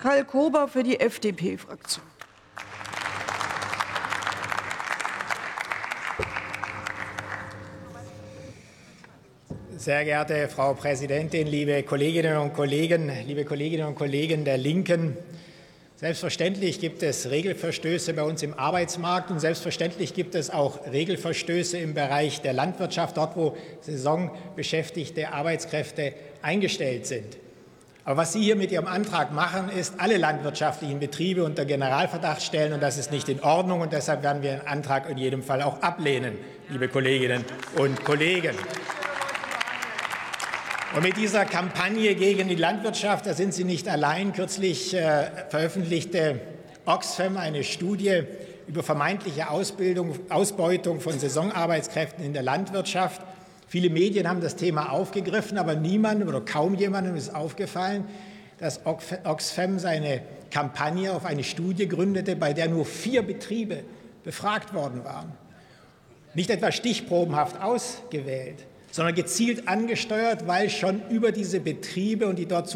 Karl Kober für die FDP-Fraktion. Sehr geehrte Frau Präsidentin, liebe Kolleginnen und Kollegen, liebe Kolleginnen und Kollegen der Linken, selbstverständlich gibt es Regelverstöße bei uns im Arbeitsmarkt und selbstverständlich gibt es auch Regelverstöße im Bereich der Landwirtschaft, dort wo saisonbeschäftigte Arbeitskräfte eingestellt sind. Aber was Sie hier mit Ihrem Antrag machen, ist, alle landwirtschaftlichen Betriebe unter Generalverdacht stellen, und das ist nicht in Ordnung. Und deshalb werden wir den Antrag in jedem Fall auch ablehnen, liebe Kolleginnen und Kollegen. Und mit dieser Kampagne gegen die Landwirtschaft, da sind Sie nicht allein. Kürzlich äh, veröffentlichte Oxfam eine Studie über vermeintliche Ausbildung, Ausbeutung von Saisonarbeitskräften in der Landwirtschaft. Viele Medien haben das Thema aufgegriffen, aber niemandem oder kaum jemandem ist aufgefallen, dass Oxfam seine Kampagne auf eine Studie gründete, bei der nur vier Betriebe befragt worden waren. Nicht etwa stichprobenhaft ausgewählt, sondern gezielt angesteuert, weil schon über diese Betriebe und die dort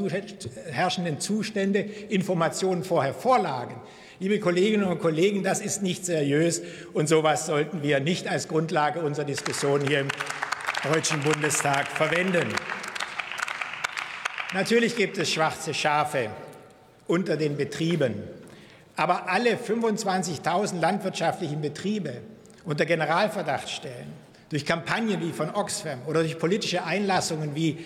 herrschenden Zustände Informationen vorher vorlagen. Liebe Kolleginnen und Kollegen, das ist nicht seriös und sowas sollten wir nicht als Grundlage unserer Diskussion hier im Deutschen Bundestag verwenden. Natürlich gibt es schwarze Schafe unter den Betrieben, aber alle 25.000 landwirtschaftlichen Betriebe unter Generalverdacht stellen durch Kampagnen wie von Oxfam oder durch politische Einlassungen wie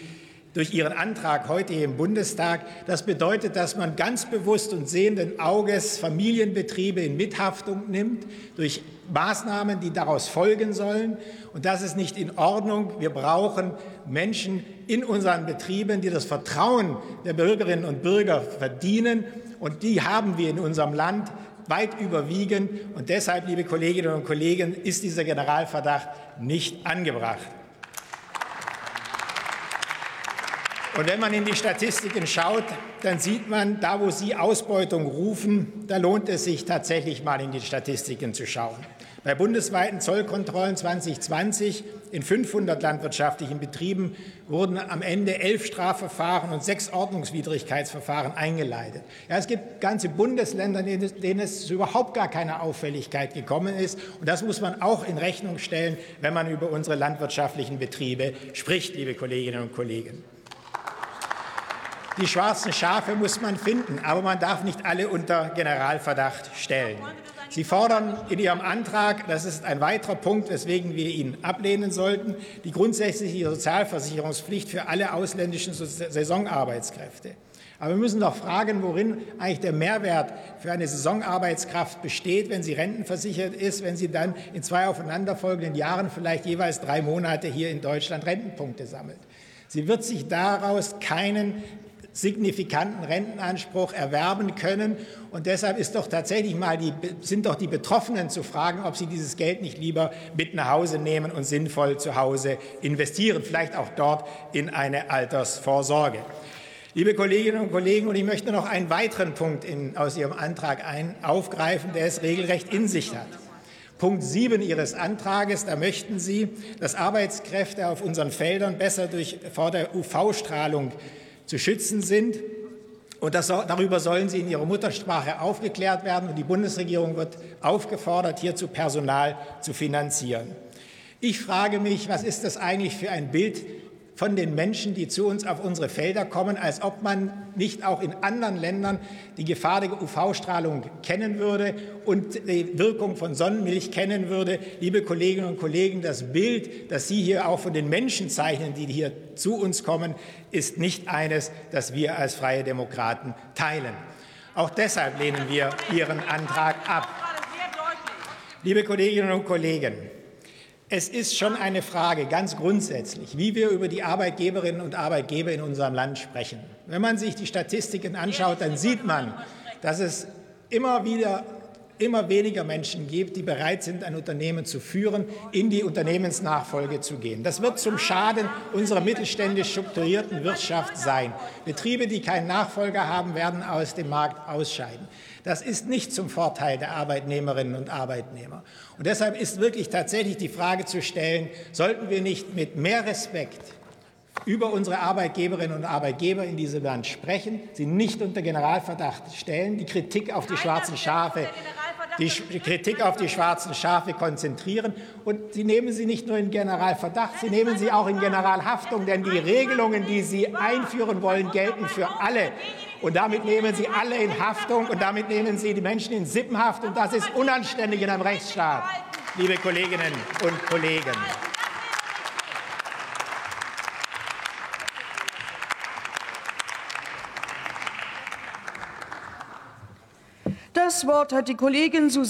durch Ihren Antrag heute hier im Bundestag. Das bedeutet, dass man ganz bewusst und sehenden Auges Familienbetriebe in Mithaftung nimmt durch Maßnahmen, die daraus folgen sollen. Und das ist nicht in Ordnung. Wir brauchen Menschen in unseren Betrieben, die das Vertrauen der Bürgerinnen und Bürger verdienen. Und die haben wir in unserem Land weit überwiegen. Und deshalb, liebe Kolleginnen und Kollegen, ist dieser Generalverdacht nicht angebracht. Und wenn man in die Statistiken schaut, dann sieht man, da wo Sie Ausbeutung rufen, da lohnt es sich tatsächlich mal in die Statistiken zu schauen. Bei bundesweiten Zollkontrollen 2020 in 500 landwirtschaftlichen Betrieben wurden am Ende elf Strafverfahren und sechs Ordnungswidrigkeitsverfahren eingeleitet. Ja, es gibt ganze Bundesländer, denen es überhaupt gar keine Auffälligkeit gekommen ist. Und das muss man auch in Rechnung stellen, wenn man über unsere landwirtschaftlichen Betriebe spricht, liebe Kolleginnen und Kollegen. Die schwarzen Schafe muss man finden, aber man darf nicht alle unter Generalverdacht stellen. Sie fordern in Ihrem Antrag, das ist ein weiterer Punkt, weswegen wir ihn ablehnen sollten, die grundsätzliche Sozialversicherungspflicht für alle ausländischen Saisonarbeitskräfte. Aber wir müssen doch fragen, worin eigentlich der Mehrwert für eine Saisonarbeitskraft besteht, wenn sie rentenversichert ist, wenn sie dann in zwei aufeinanderfolgenden Jahren vielleicht jeweils drei Monate hier in Deutschland Rentenpunkte sammelt. Sie wird sich daraus keinen signifikanten Rentenanspruch erwerben können. Und deshalb ist doch tatsächlich mal die, sind doch die Betroffenen zu fragen, ob sie dieses Geld nicht lieber mit nach Hause nehmen und sinnvoll zu Hause investieren, vielleicht auch dort in eine Altersvorsorge. Liebe Kolleginnen und Kollegen, und ich möchte noch einen weiteren Punkt in, aus Ihrem Antrag ein, aufgreifen, der es regelrecht in sich hat. Punkt 7 Ihres Antrages, da möchten Sie, dass Arbeitskräfte auf unseren Feldern besser durch, vor der UV-Strahlung zu schützen sind. Und das, darüber sollen sie in ihrer Muttersprache aufgeklärt werden. Und die Bundesregierung wird aufgefordert, hierzu Personal zu finanzieren. Ich frage mich, was ist das eigentlich für ein Bild von den Menschen, die zu uns auf unsere Felder kommen, als ob man nicht auch in anderen Ländern die Gefahr der UV-Strahlung kennen würde und die Wirkung von Sonnenmilch kennen würde. Liebe Kolleginnen und Kollegen, das Bild, das Sie hier auch von den Menschen zeichnen, die hier zu uns kommen, ist nicht eines, das wir als Freie Demokraten teilen. Auch deshalb lehnen wir Ihren Antrag ab. Liebe Kolleginnen und Kollegen, es ist schon eine Frage, ganz grundsätzlich, wie wir über die Arbeitgeberinnen und Arbeitgeber in unserem Land sprechen. Wenn man sich die Statistiken anschaut, dann sieht man, dass es immer wieder immer weniger Menschen gibt, die bereit sind, ein Unternehmen zu führen, in die Unternehmensnachfolge zu gehen. Das wird zum Schaden unserer mittelständisch strukturierten Wirtschaft sein. Betriebe, die keinen Nachfolger haben, werden aus dem Markt ausscheiden. Das ist nicht zum Vorteil der Arbeitnehmerinnen und Arbeitnehmer. Und deshalb ist wirklich tatsächlich die Frage zu stellen, sollten wir nicht mit mehr Respekt über unsere Arbeitgeberinnen und Arbeitgeber in diesem Land sprechen, sie nicht unter Generalverdacht stellen, die Kritik auf die schwarzen Schafe die Kritik auf die schwarzen Schafe konzentrieren. Und Sie nehmen sie nicht nur in Generalverdacht, Sie nehmen sie auch in Generalhaftung, denn die Regelungen, die Sie einführen wollen, gelten für alle. Und damit nehmen Sie alle in Haftung und damit nehmen Sie die Menschen in Sippenhaft. Und das ist unanständig in einem Rechtsstaat, liebe Kolleginnen und Kollegen. Das Wort hat die Kollegin Susanne